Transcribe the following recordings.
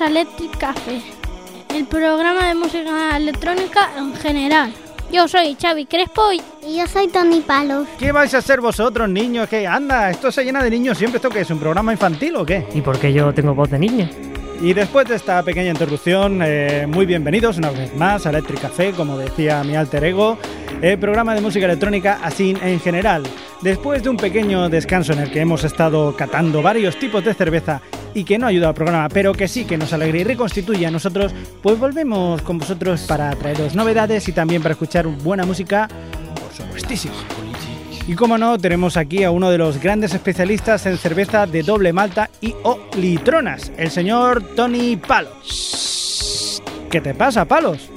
A Electric Café, el programa de música electrónica en general. Yo soy Xavi Crespo y Y yo soy Tony Palos. ¿Qué vais a hacer vosotros, niños? ¿Qué anda? ¿Esto se llena de niños siempre? ¿Esto qué es? ¿Un programa infantil o qué? ¿Y por qué yo tengo voz de niña? Y después de esta pequeña introducción, eh, muy bienvenidos una vez más a Electric Café, como decía mi alter ego, el programa de música electrónica así en general. Después de un pequeño descanso en el que hemos estado catando varios tipos de cerveza y que no ayuda al programa, pero que sí que nos alegra y reconstituye a nosotros, pues volvemos con vosotros para traeros novedades y también para escuchar buena música, por supuestísimo. Y como no, tenemos aquí a uno de los grandes especialistas en cerveza de doble malta y o litronas, el señor Tony Palos. ¿Qué te pasa, Palos?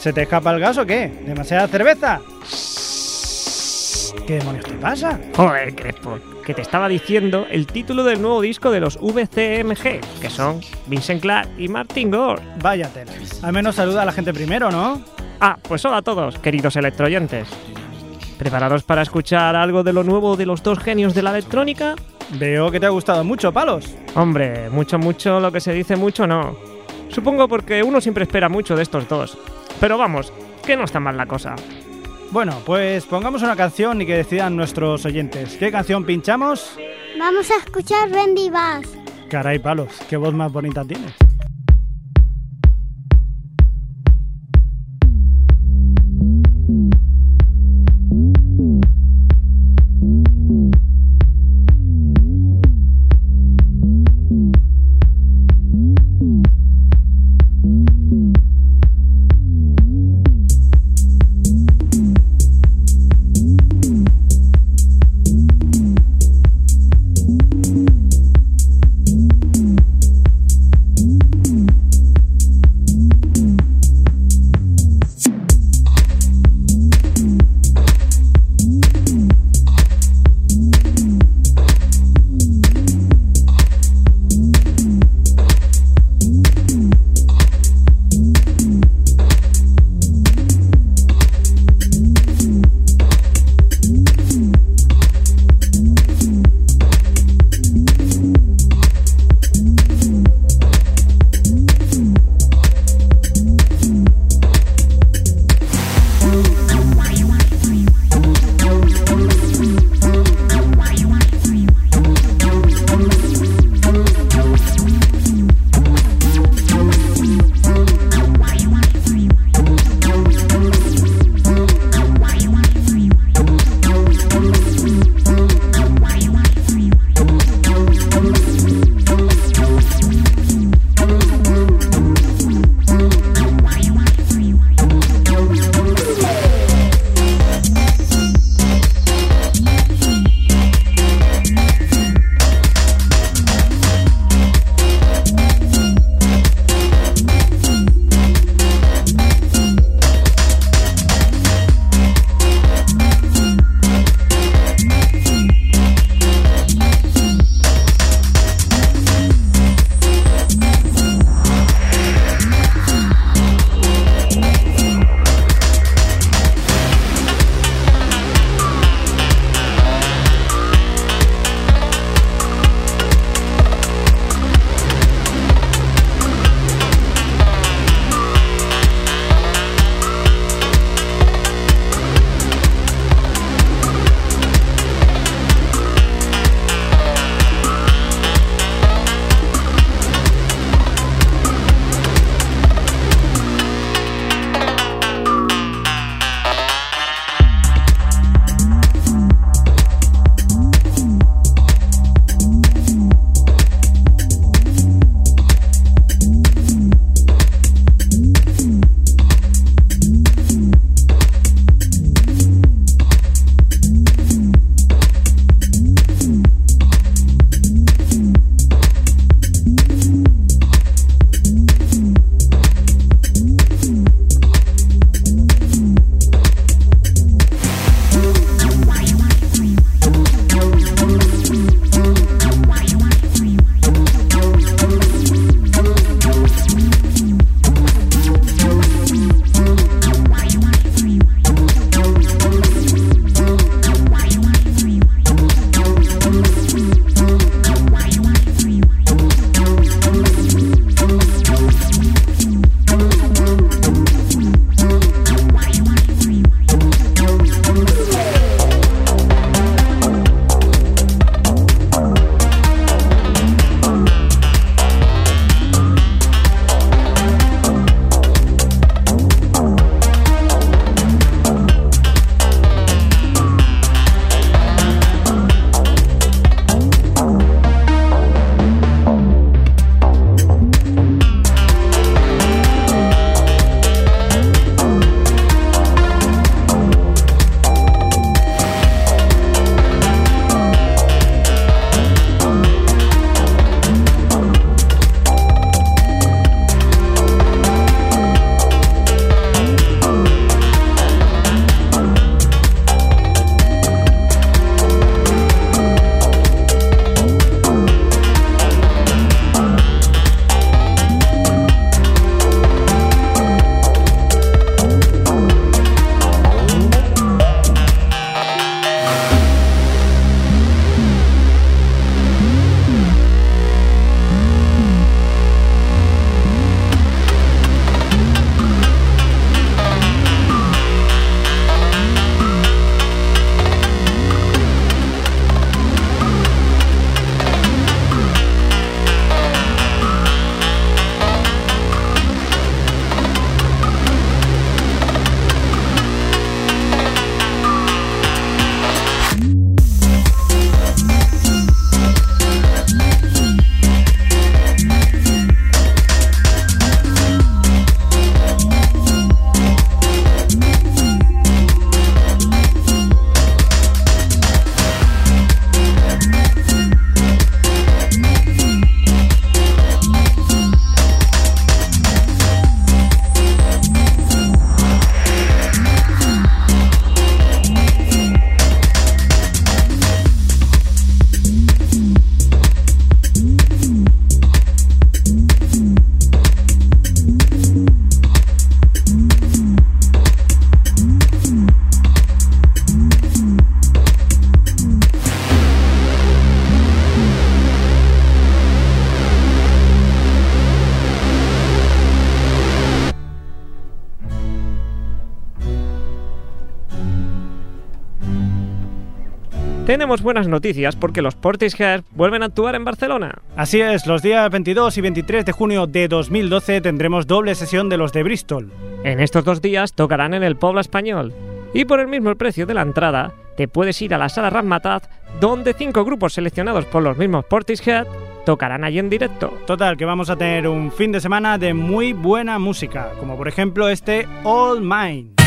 ¿Se te escapa el gas o qué? ¿Demasiada cerveza? ¿Qué demonios te pasa? Joder, Crespo, que te estaba diciendo el título del nuevo disco de los VCMG, que son Vincent Clark y Martin Gore. Vaya tela. Al menos saluda a la gente primero, ¿no? Ah, pues hola a todos, queridos electroyentes. ¿Preparados para escuchar algo de lo nuevo de los dos genios de la electrónica? Veo que te ha gustado mucho, Palos. Hombre, mucho, mucho, lo que se dice mucho no. Supongo porque uno siempre espera mucho de estos dos. Pero vamos, que no está mal la cosa. Bueno, pues pongamos una canción y que decidan nuestros oyentes. ¿Qué canción pinchamos? Vamos a escuchar Randy Bass. Caray, Palos, qué voz más bonita tienes. Tenemos buenas noticias porque los Portishead vuelven a actuar en Barcelona. Así es, los días 22 y 23 de junio de 2012 tendremos doble sesión de los de Bristol. En estos dos días tocarán en el Pueblo Español. Y por el mismo precio de la entrada, te puedes ir a la sala Razmataz, donde cinco grupos seleccionados por los mismos Portishead tocarán allí en directo. Total, que vamos a tener un fin de semana de muy buena música, como por ejemplo este All Mine.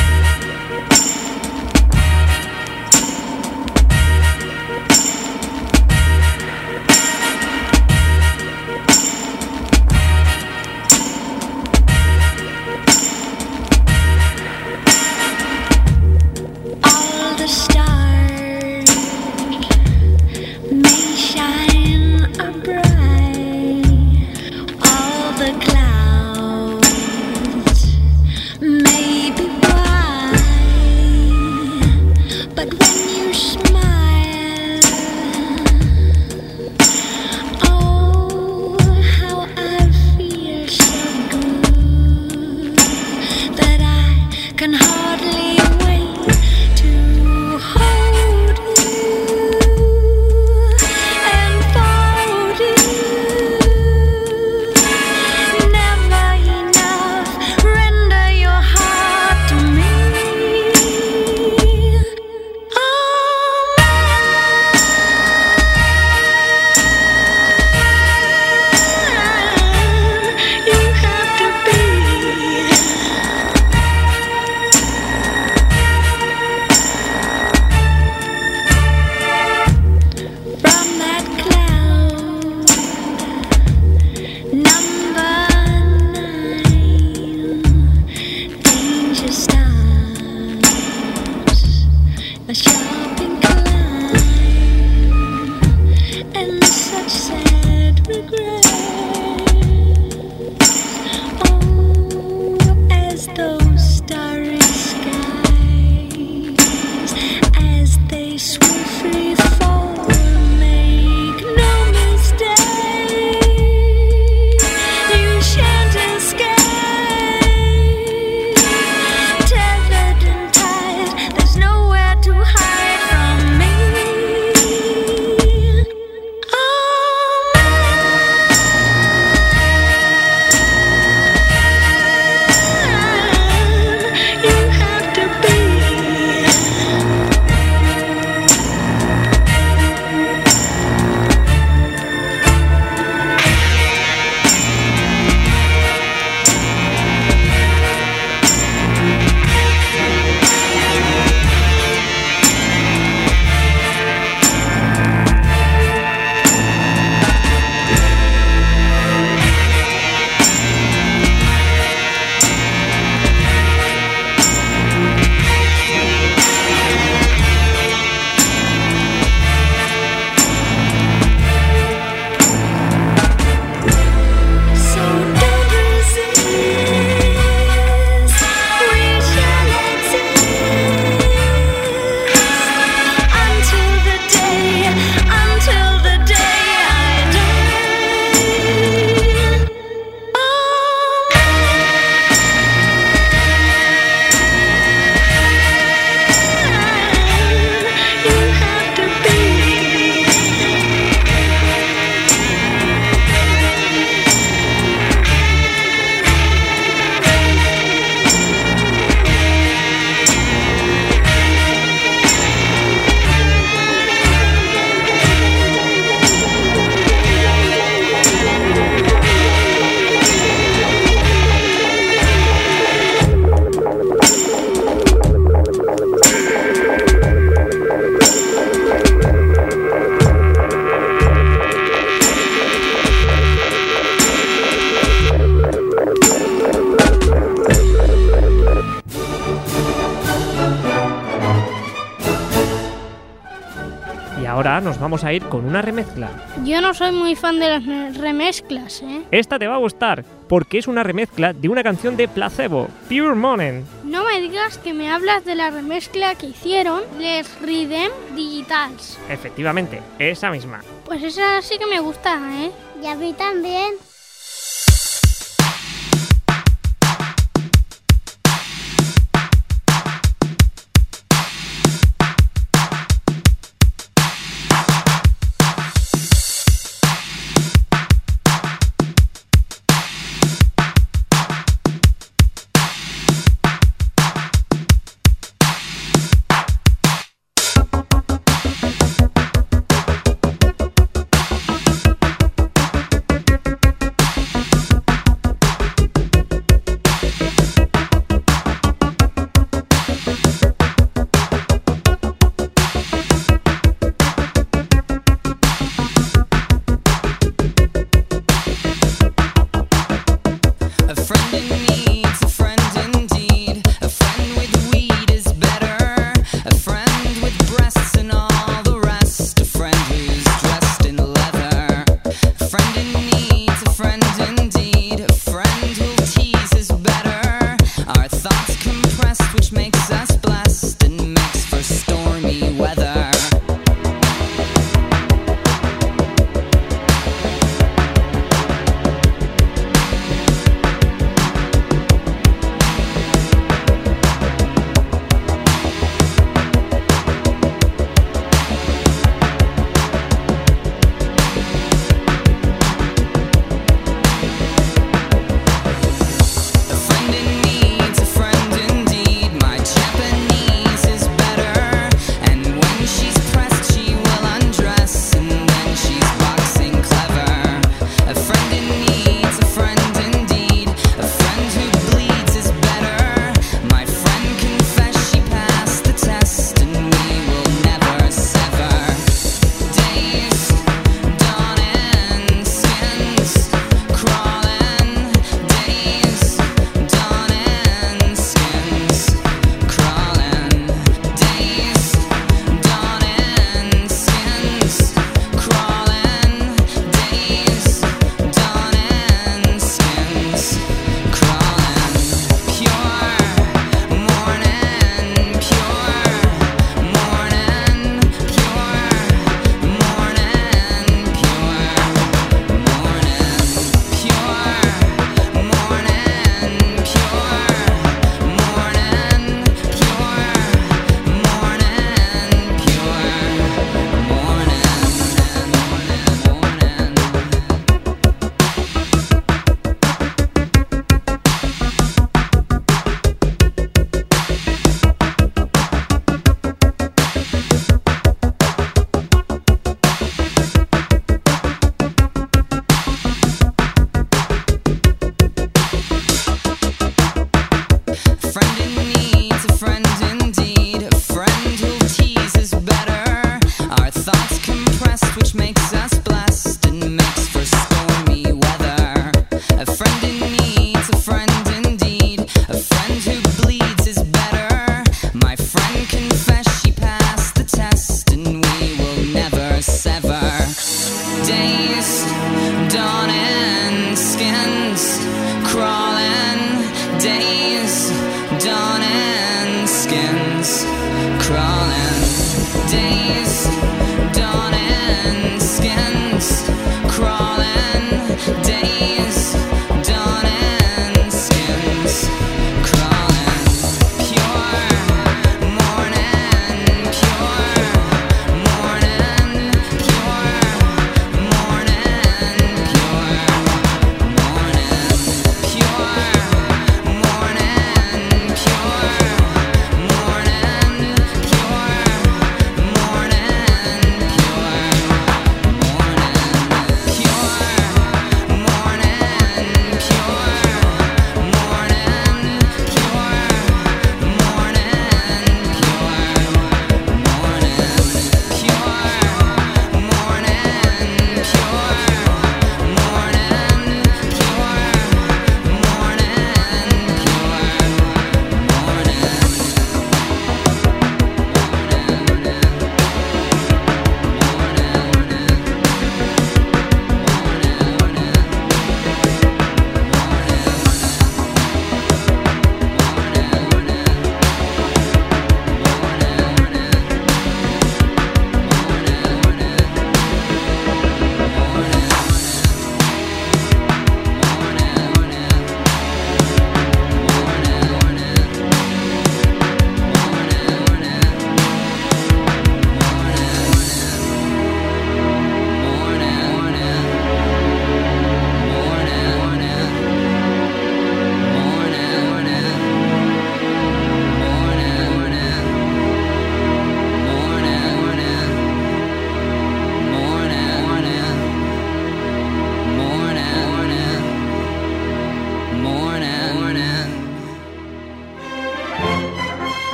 Ahora nos vamos a ir con una remezcla. Yo no soy muy fan de las remezclas, ¿eh? Esta te va a gustar porque es una remezcla de una canción de Placebo, Pure Monen. No me digas que me hablas de la remezcla que hicieron Les Rhythm Digitals. Efectivamente, esa misma. Pues esa sí que me gusta, ¿eh? Y a mí también.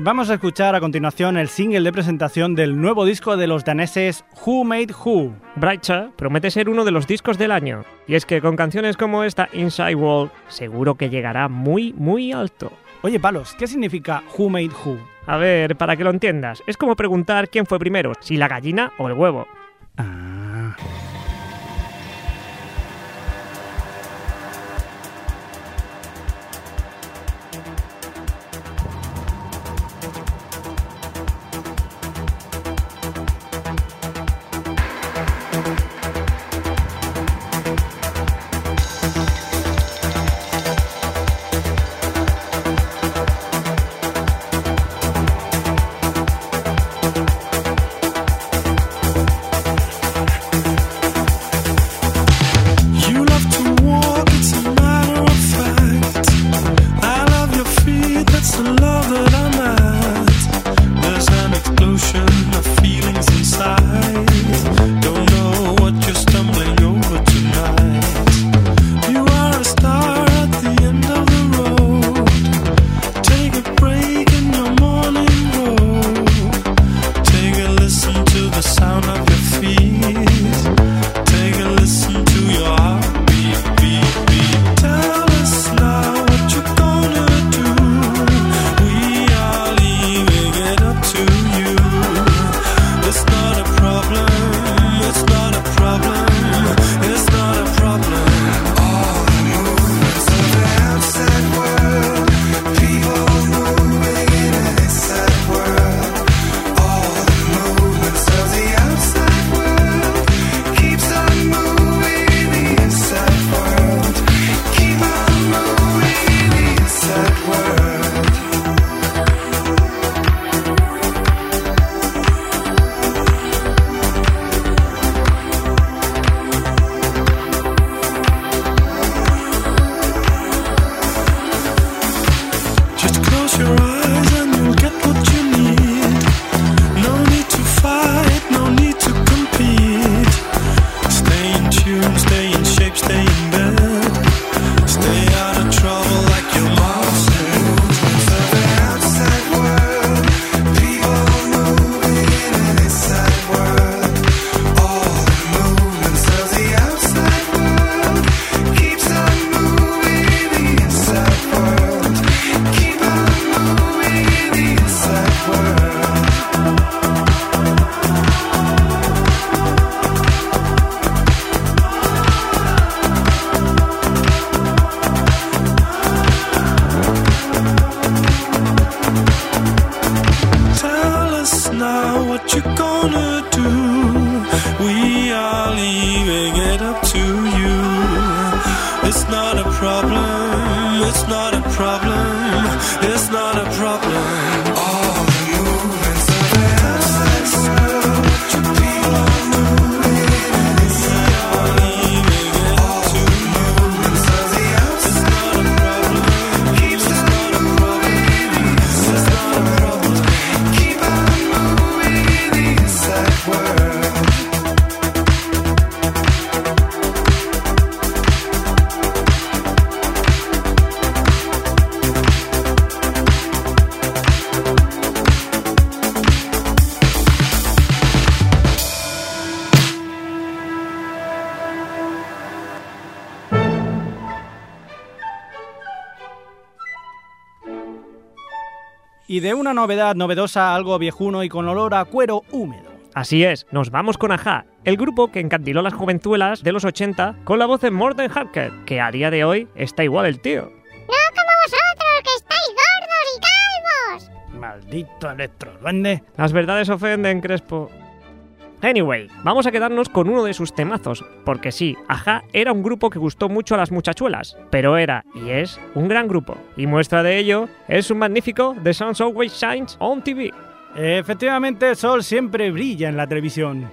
Vamos a escuchar a continuación el single de presentación del nuevo disco de los daneses Who Made Who. Brightcha promete ser uno de los discos del año. Y es que con canciones como esta Inside World seguro que llegará muy, muy alto. Oye, Palos, ¿qué significa Who Made Who? A ver, para que lo entiendas, es como preguntar quién fue primero, si la gallina o el huevo. Ah. Novedad novedosa algo viejuno y con olor a cuero húmedo. Así es, nos vamos con Aja, el grupo que encandiló las juventuelas de los 80 con la voz de Morten Harker, que a día de hoy está igual el tío. No como vosotros, que estáis gordos y calvos. Maldito electroduende. Las verdades ofenden, Crespo. Anyway, vamos a quedarnos con uno de sus temazos, porque sí, Aja era un grupo que gustó mucho a las muchachuelas, pero era y es un gran grupo, y muestra de ello es un magnífico The Sounds Always Shines on TV. Efectivamente, el sol siempre brilla en la televisión.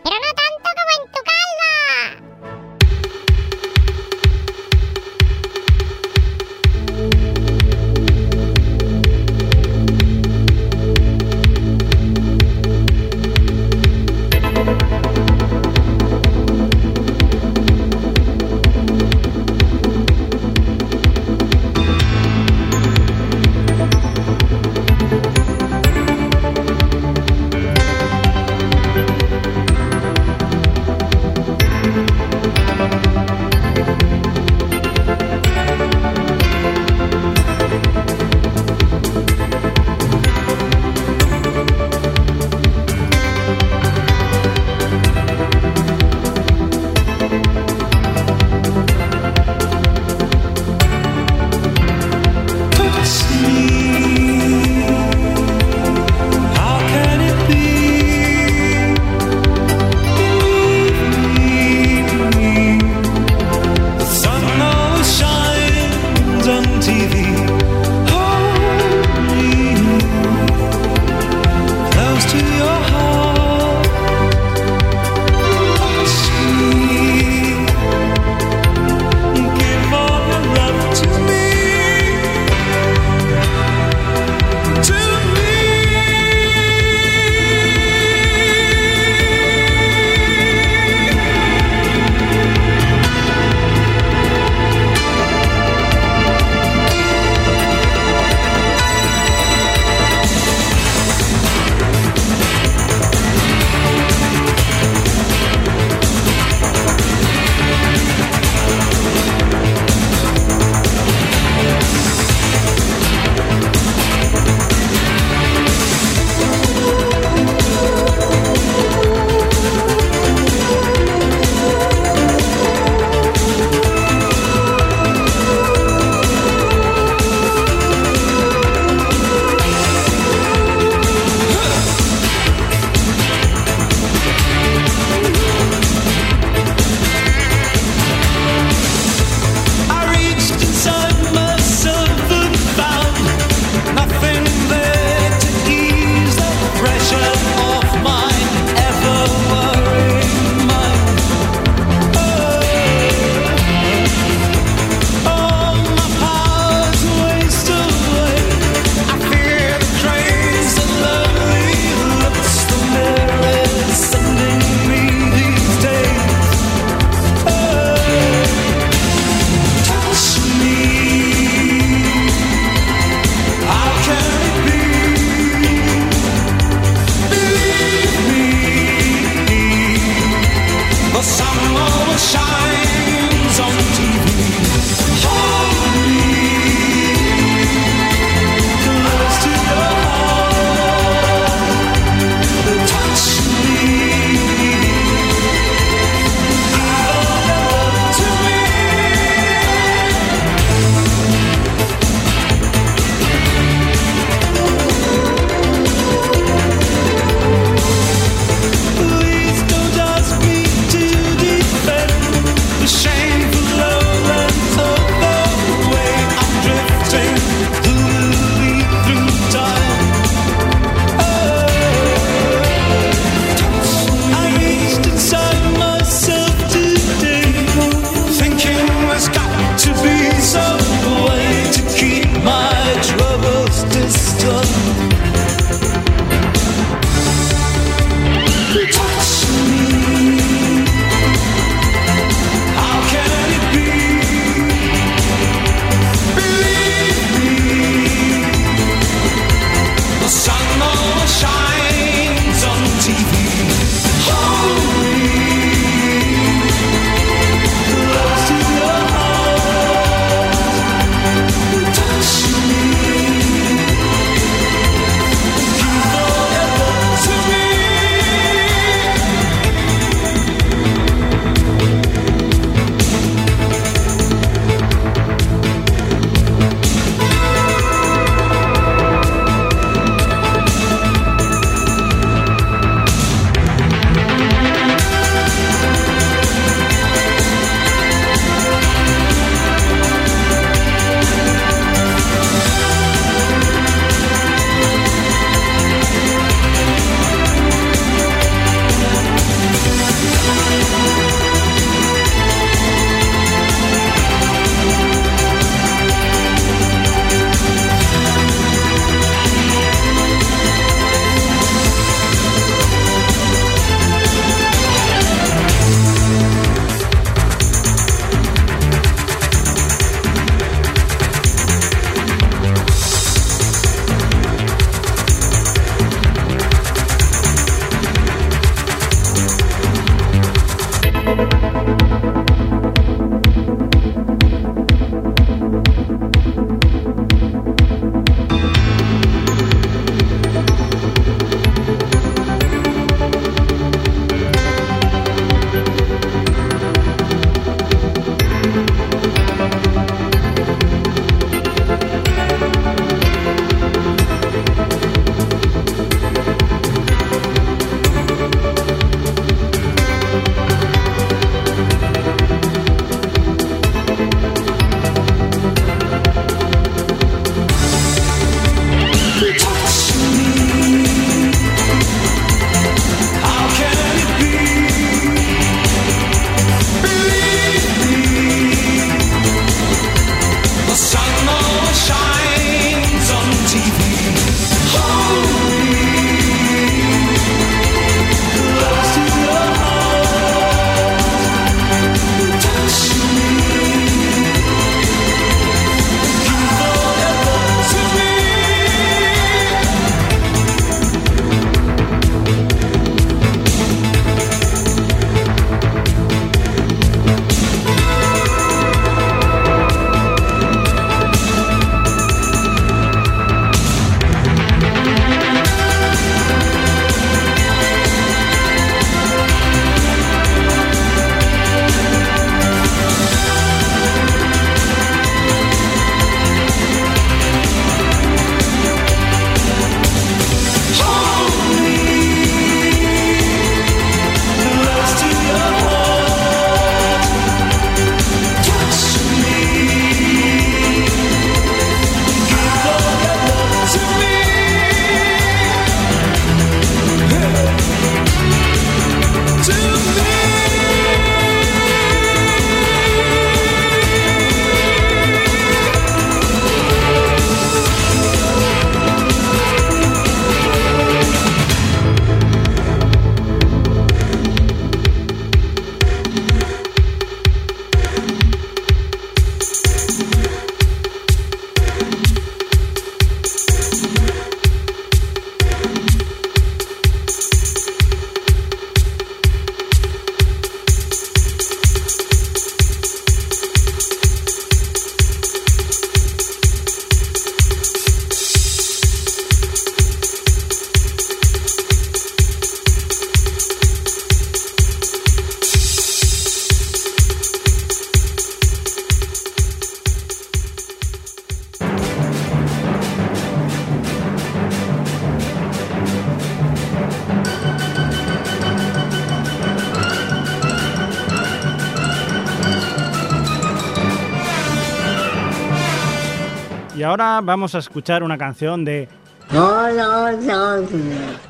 Ahora vamos a escuchar una canción de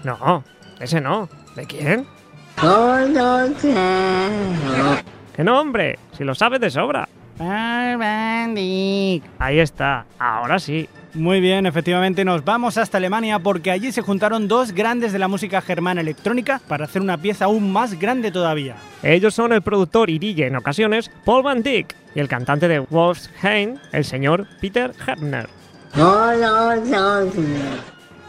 No, ese no. ¿De quién? Que no, hombre, si lo sabes de sobra. Ahí está, ahora sí. Muy bien, efectivamente nos vamos hasta Alemania porque allí se juntaron dos grandes de la música germana electrónica para hacer una pieza aún más grande todavía. Ellos son el productor y DJ en ocasiones Paul Van Dyck y el cantante de Wolfsheim, el señor Peter Hebner.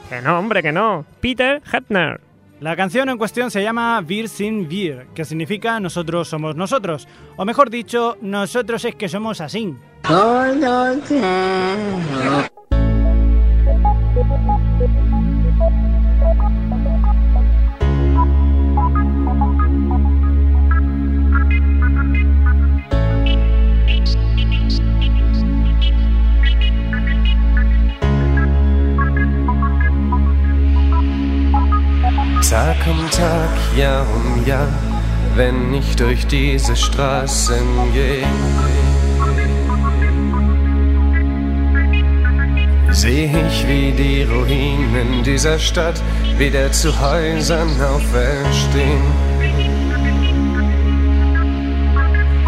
Que no, hombre, que no. Peter Hebner. La canción en cuestión se llama Wir sind wir, que significa nosotros somos nosotros, o mejor dicho, nosotros es que somos así. Jahr um Jahr, wenn ich durch diese Straßen gehe, sehe ich, wie die Ruinen dieser Stadt wieder zu Häusern auferstehen.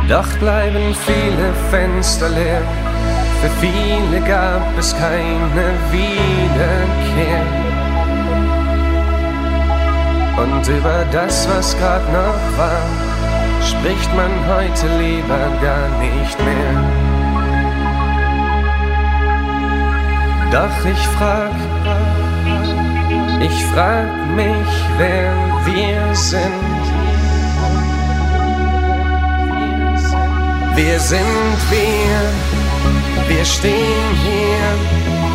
Doch bleiben viele Fenster leer, für viele gab es keine Wiederkehr. Und über das, was grad noch war, spricht man heute lieber gar nicht mehr. Doch ich frag, ich frag mich, wer wir sind. Wir sind wir, wir stehen hier,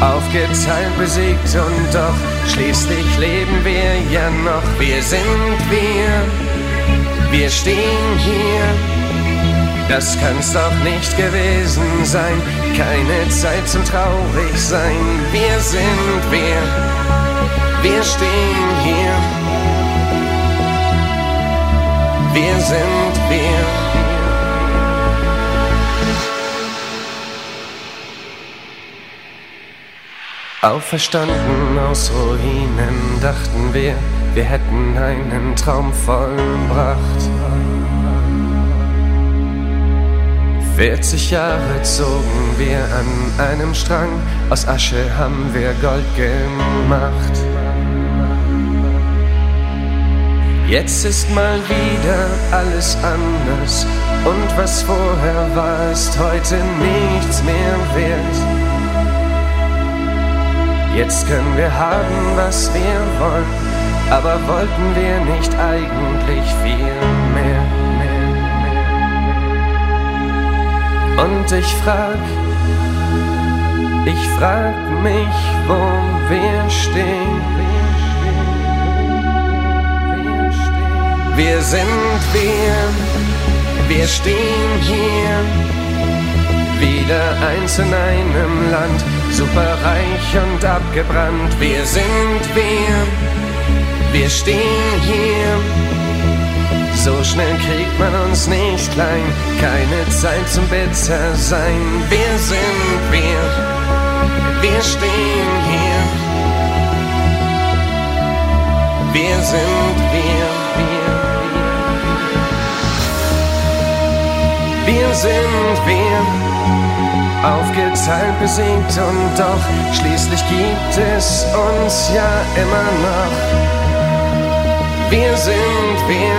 aufgeteilt, besiegt und doch schließlich leben wir ja noch. Wir sind wir, wir stehen hier. Das kann's doch nicht gewesen sein, keine Zeit zum traurig sein. Wir sind wir, wir stehen hier. Wir sind wir. Auferstanden aus Ruinen dachten wir, wir hätten einen Traum vollbracht. 40 Jahre zogen wir an einem Strang, aus Asche haben wir Gold gemacht. Jetzt ist mal wieder alles anders und was vorher war, ist heute nichts mehr wert. Jetzt können wir haben, was wir wollen, aber wollten wir nicht eigentlich viel mehr? Und ich frag, ich frag mich, wo wir stehen. Wir sind wir, wir stehen hier, wieder eins in einem Land, superreich und abgebrannt. Wir sind wir, wir stehen hier. So schnell kriegt man uns nicht klein, keine Zeit zum Bitter sein. Wir sind wir, wir stehen hier. Wir sind wir, wir, wir. Wir sind wir, aufgeteilt, besiegt und doch schließlich gibt es uns ja immer noch. Wir sind wir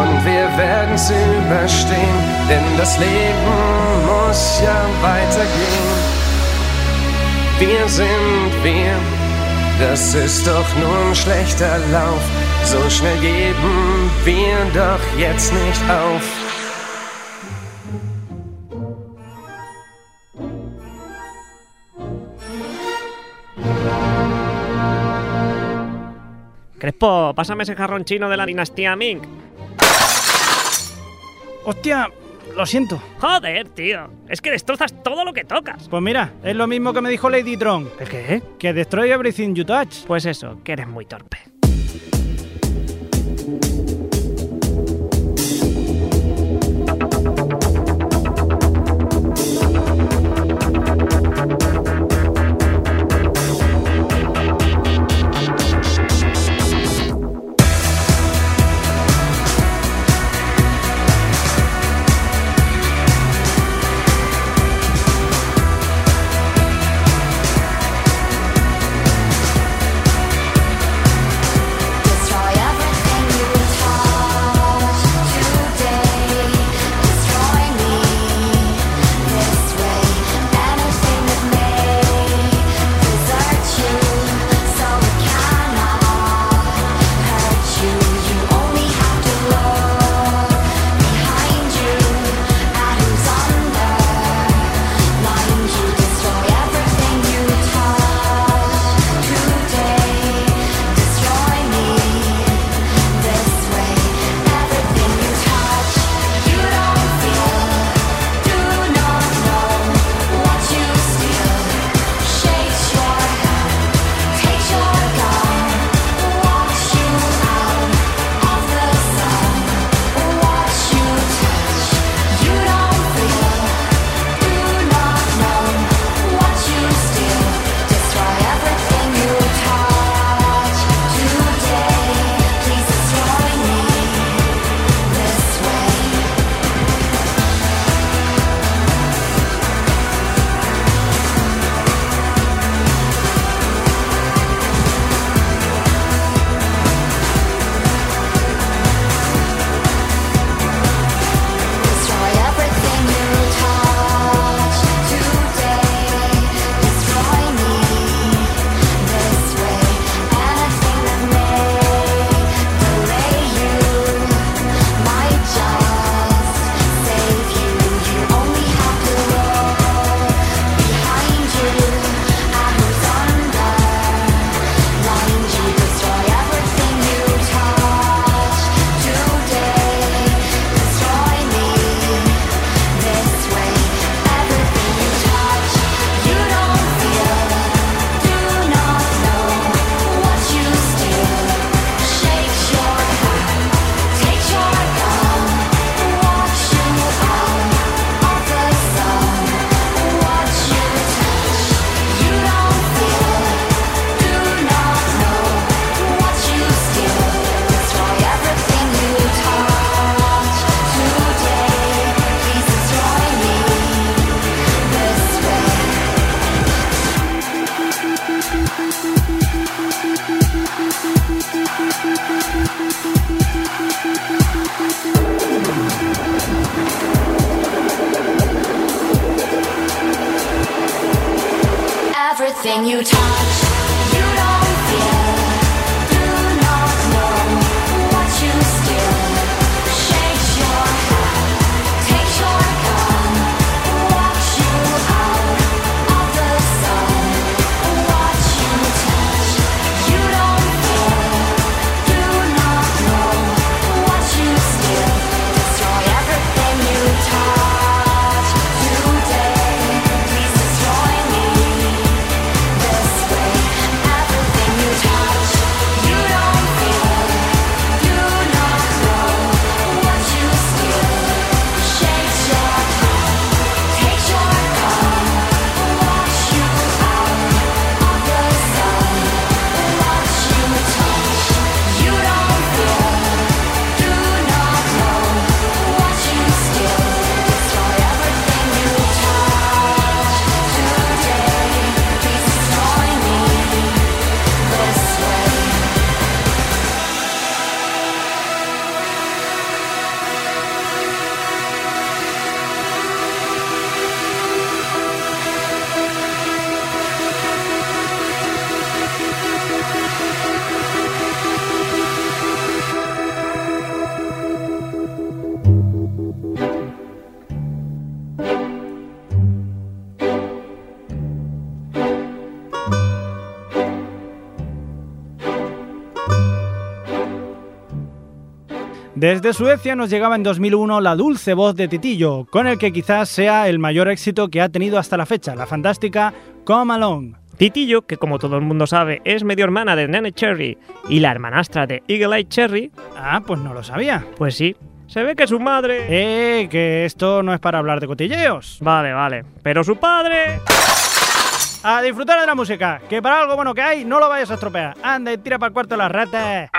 und wir werden's überstehen, denn das Leben muss ja weitergehen. Wir sind wir, das ist doch nur ein schlechter Lauf. So schnell geben wir doch jetzt nicht auf. Crespo, pásame ese jarrón chino de la dinastía Ming. ¡Hostia! Lo siento. Joder, tío. Es que destrozas todo lo que tocas. Pues mira, es lo mismo que me dijo Lady Tron. ¿El qué? Que destroy everything you touch. Pues eso, que eres muy torpe. Desde Suecia nos llegaba en 2001 la dulce voz de Titillo, con el que quizás sea el mayor éxito que ha tenido hasta la fecha, la fantástica Come Along. Titillo, que como todo el mundo sabe es medio hermana de Nene Cherry y la hermanastra de Eagle Eye Cherry, Ah, pues no lo sabía. pues sí, se ve que su madre... Eh, que esto no es para hablar de cotilleos. Vale, vale, pero su padre... A disfrutar de la música, que para algo bueno que hay no lo vayas a estropear. Anda y tira para el cuarto las ratas.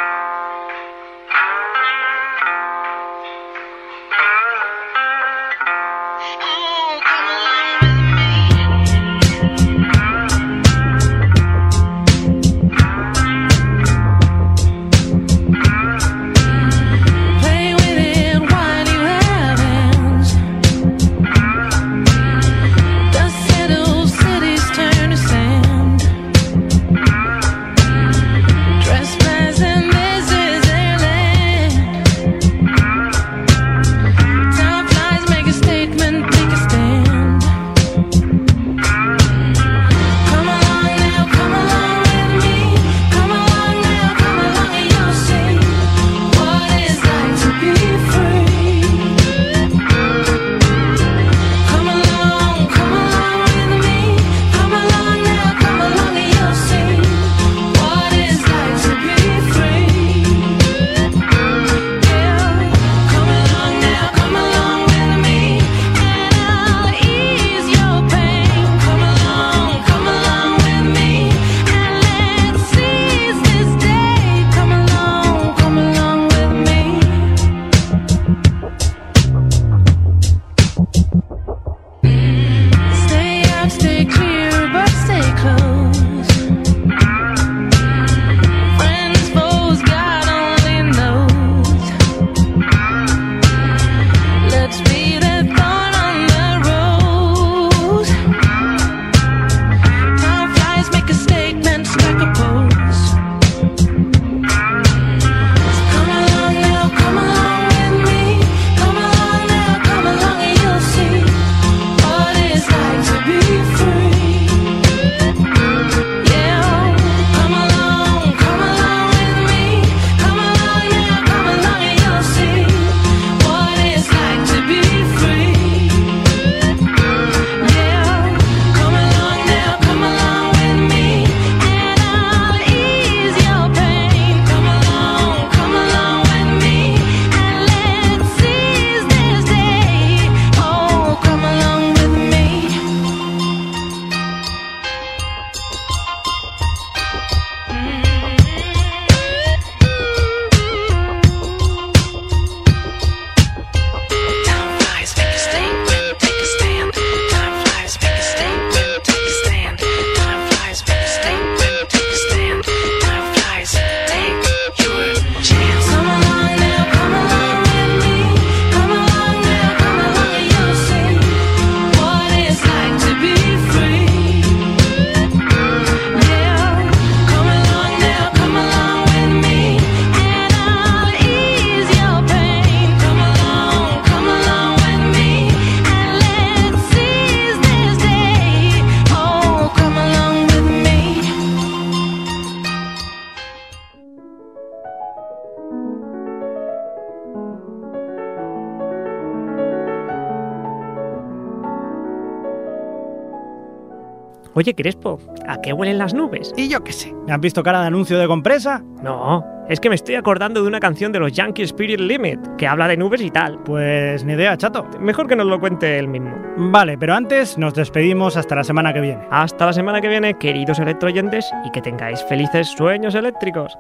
Oye, Crespo, ¿a qué huelen las nubes? Y yo qué sé. ¿Me has visto cara de anuncio de compresa? No, es que me estoy acordando de una canción de los Yankee Spirit Limit, que habla de nubes y tal. Pues ni idea, chato. Mejor que nos lo cuente él mismo. Vale, pero antes nos despedimos hasta la semana que viene. Hasta la semana que viene, queridos electroyentes, y que tengáis felices sueños eléctricos.